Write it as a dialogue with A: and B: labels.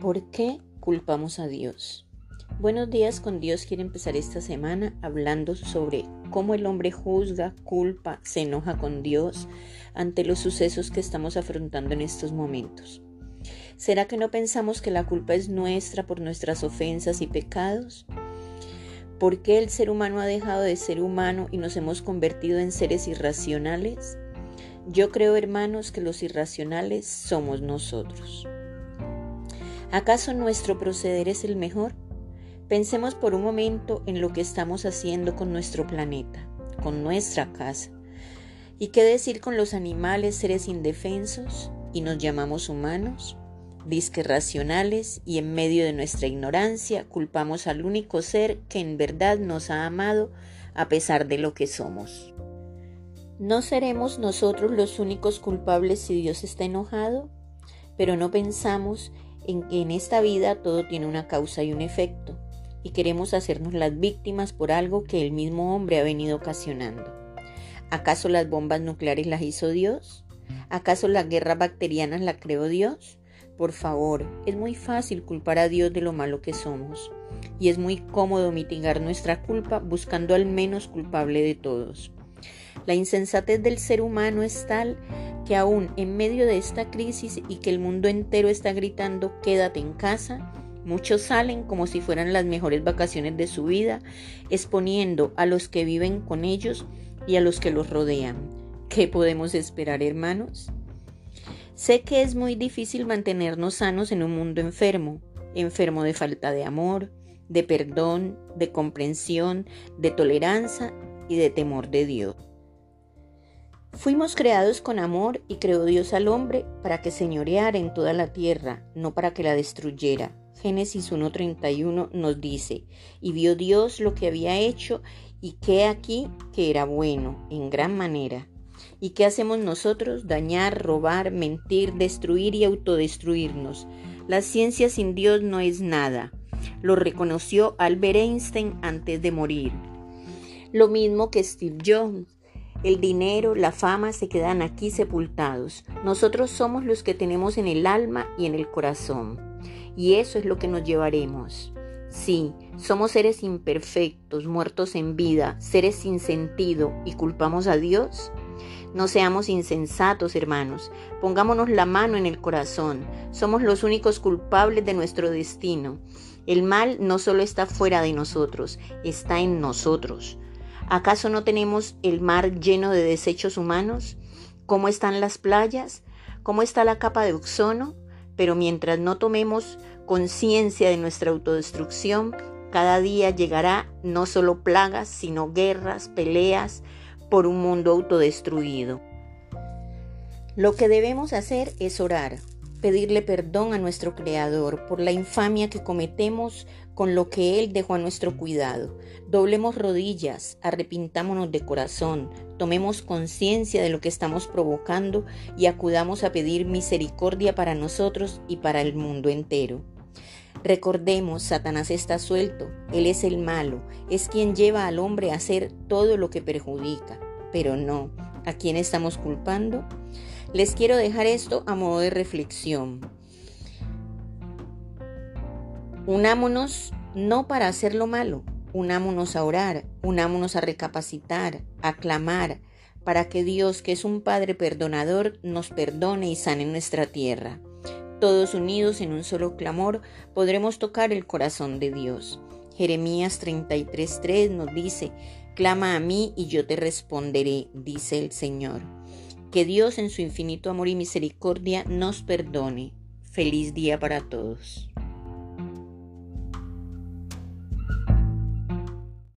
A: ¿Por qué culpamos a Dios? Buenos días con Dios quiere empezar esta semana hablando sobre cómo el hombre juzga, culpa, se enoja con Dios ante los sucesos que estamos afrontando en estos momentos. ¿Será que no pensamos que la culpa es nuestra por nuestras ofensas y pecados? ¿Por qué el ser humano ha dejado de ser humano y nos hemos convertido en seres irracionales? Yo creo, hermanos, que los irracionales somos nosotros. ¿Acaso nuestro proceder es el mejor? Pensemos por un momento en lo que estamos haciendo con nuestro planeta, con nuestra casa. ¿Y qué decir con los animales, seres indefensos? ¿Y nos llamamos humanos? Disque racionales y en medio de nuestra ignorancia culpamos al único ser que en verdad nos ha amado a pesar de lo que somos. ¿No seremos nosotros los únicos culpables si Dios está enojado? Pero no pensamos en que en esta vida todo tiene una causa y un efecto, y queremos hacernos las víctimas por algo que el mismo hombre ha venido ocasionando. ¿Acaso las bombas nucleares las hizo Dios? ¿Acaso las guerras bacterianas las creó Dios? Por favor, es muy fácil culpar a Dios de lo malo que somos, y es muy cómodo mitigar nuestra culpa buscando al menos culpable de todos. La insensatez del ser humano es tal que aún en medio de esta crisis y que el mundo entero está gritando quédate en casa, muchos salen como si fueran las mejores vacaciones de su vida, exponiendo a los que viven con ellos y a los que los rodean. ¿Qué podemos esperar, hermanos? Sé que es muy difícil mantenernos sanos en un mundo enfermo, enfermo de falta de amor, de perdón, de comprensión, de tolerancia y de temor de Dios. Fuimos creados con amor y creó Dios al hombre para que señoreara en toda la tierra, no para que la destruyera. Génesis 1.31 nos dice, y vio Dios lo que había hecho y que aquí que era bueno en gran manera. ¿Y qué hacemos nosotros? Dañar, robar, mentir, destruir y autodestruirnos. La ciencia sin Dios no es nada. Lo reconoció Albert Einstein antes de morir. Lo mismo que Steve Jobs. El dinero, la fama se quedan aquí sepultados. Nosotros somos los que tenemos en el alma y en el corazón. Y eso es lo que nos llevaremos. Sí, somos seres imperfectos, muertos en vida, seres sin sentido y culpamos a Dios. No seamos insensatos, hermanos. Pongámonos la mano en el corazón. Somos los únicos culpables de nuestro destino. El mal no solo está fuera de nosotros, está en nosotros. ¿Acaso no tenemos el mar lleno de desechos humanos? ¿Cómo están las playas? ¿Cómo está la capa de ozono? Pero mientras no tomemos conciencia de nuestra autodestrucción, cada día llegará no solo plagas, sino guerras, peleas por un mundo autodestruido. Lo que debemos hacer es orar, pedirle perdón a nuestro Creador por la infamia que cometemos con lo que Él dejó a nuestro cuidado. Doblemos rodillas, arrepintámonos de corazón, tomemos conciencia de lo que estamos provocando y acudamos a pedir misericordia para nosotros y para el mundo entero. Recordemos, Satanás está suelto, Él es el malo, es quien lleva al hombre a hacer todo lo que perjudica, pero no, ¿a quién estamos culpando? Les quiero dejar esto a modo de reflexión. Unámonos no para hacer lo malo, unámonos a orar, unámonos a recapacitar, a clamar, para que Dios, que es un Padre perdonador, nos perdone y sane nuestra tierra. Todos unidos en un solo clamor podremos tocar el corazón de Dios. Jeremías 33:3 nos dice, Clama a mí y yo te responderé, dice el Señor. Que Dios en su infinito amor y misericordia nos perdone. Feliz día para todos.